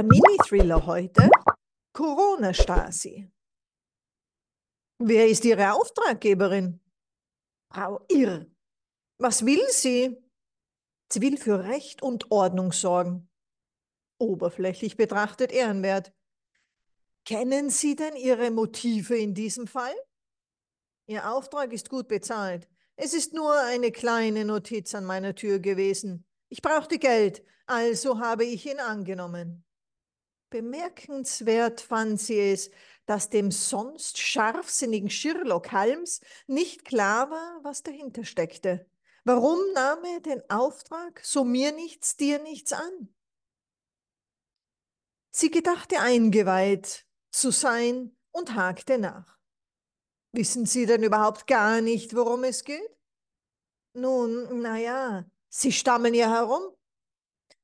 Der Mini-Thriller heute, Corona-Stasi. Wer ist Ihre Auftraggeberin? Frau Irr. Was will sie? Sie will für Recht und Ordnung sorgen. Oberflächlich betrachtet ehrenwert. Kennen Sie denn Ihre Motive in diesem Fall? Ihr Auftrag ist gut bezahlt. Es ist nur eine kleine Notiz an meiner Tür gewesen. Ich brauchte Geld, also habe ich ihn angenommen. Bemerkenswert fand sie es, dass dem sonst scharfsinnigen Sherlock Holmes nicht klar war, was dahinter steckte. Warum nahm er den Auftrag, so mir nichts, dir nichts an? Sie gedachte eingeweiht zu sein und hakte nach. Wissen Sie denn überhaupt gar nicht, worum es geht? Nun, na ja, Sie stammeln ja herum.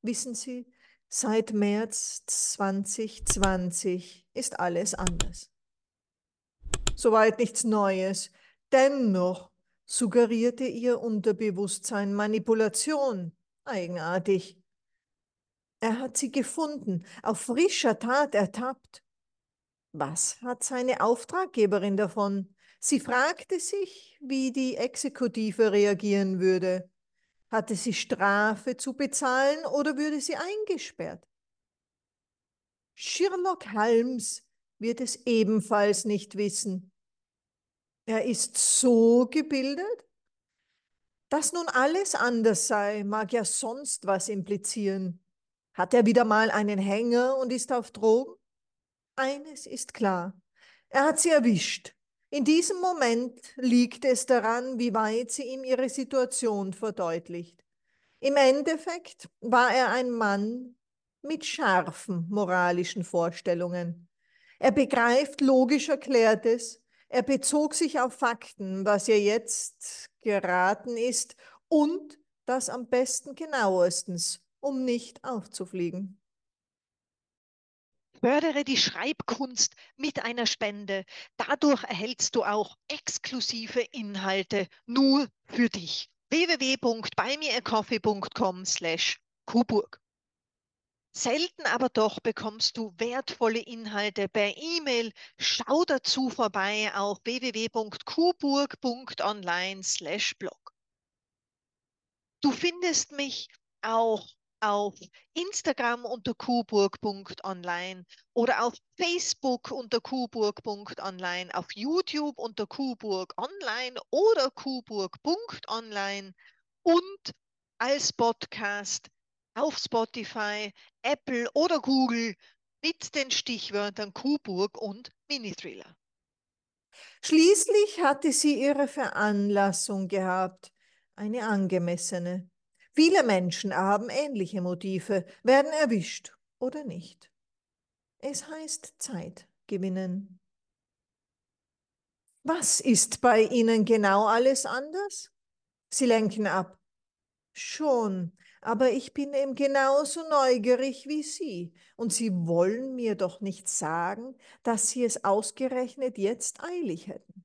Wissen Sie, seit März 2020 ist alles anders. Soweit nichts Neues. Dennoch suggerierte ihr Unterbewusstsein Manipulation. Eigenartig. Er hat sie gefunden, auf frischer Tat ertappt. Was hat seine Auftraggeberin davon? Sie fragte sich, wie die Exekutive reagieren würde. Hatte sie Strafe zu bezahlen oder würde sie eingesperrt? Sherlock Holmes wird es ebenfalls nicht wissen. Er ist so gebildet? Dass nun alles anders sei, mag ja sonst was implizieren. Hat er wieder mal einen Hänger und ist auf Drogen? Eines ist klar, er hat sie erwischt. In diesem Moment liegt es daran, wie weit sie ihm ihre Situation verdeutlicht. Im Endeffekt war er ein Mann mit scharfen moralischen Vorstellungen. Er begreift logisch Erklärtes, er bezog sich auf Fakten, was ihr jetzt geraten ist, und das am besten genauestens, um nicht aufzufliegen. Fördere die Schreibkunst mit einer Spende. Dadurch erhältst du auch exklusive Inhalte nur für dich. www.buymeacoffee.com slash Kuburg. Selten aber doch bekommst du wertvolle Inhalte per E-Mail. Schau dazu vorbei auf www.kuburg.online/blog. Du findest mich auch auf Instagram unter kuburg.online oder auf Facebook unter kuburg.online, auf YouTube unter kuburg online oder kuburg.online und als Podcast auf Spotify, Apple oder Google mit den Stichwörtern Kuburg und Mini-Thriller. Schließlich hatte sie ihre Veranlassung gehabt, eine angemessene. Viele Menschen haben ähnliche Motive, werden erwischt oder nicht. Es heißt Zeit gewinnen. Was ist bei Ihnen genau alles anders? Sie lenken ab. Schon, aber ich bin eben genauso neugierig wie Sie. Und Sie wollen mir doch nicht sagen, dass Sie es ausgerechnet jetzt eilig hätten.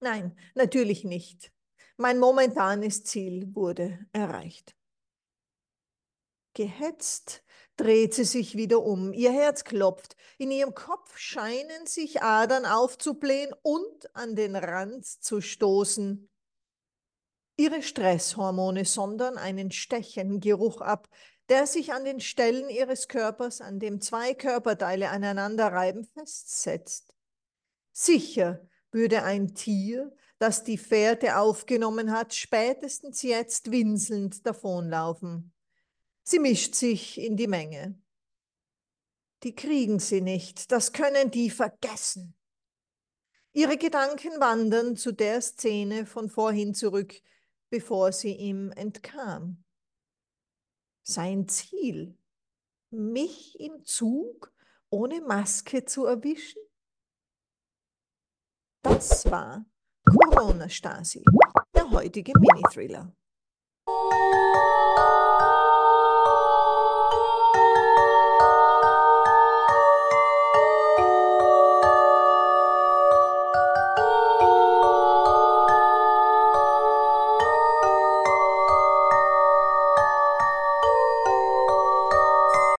Nein, natürlich nicht. Mein momentanes Ziel wurde erreicht. Gehetzt dreht sie sich wieder um. Ihr Herz klopft. In ihrem Kopf scheinen sich Adern aufzublähen und an den Rand zu stoßen. Ihre Stresshormone sondern einen stechenden Geruch ab, der sich an den Stellen ihres Körpers, an dem zwei Körperteile aneinander reiben, festsetzt. Sicher würde ein Tier, das die Fährte aufgenommen hat, spätestens jetzt winselnd davonlaufen. Sie mischt sich in die Menge. Die kriegen sie nicht, das können die vergessen. Ihre Gedanken wandern zu der Szene von vorhin zurück, bevor sie ihm entkam. Sein Ziel, mich im Zug ohne Maske zu erwischen? Das war Corona-Stasi, der heutige Mini-Thriller.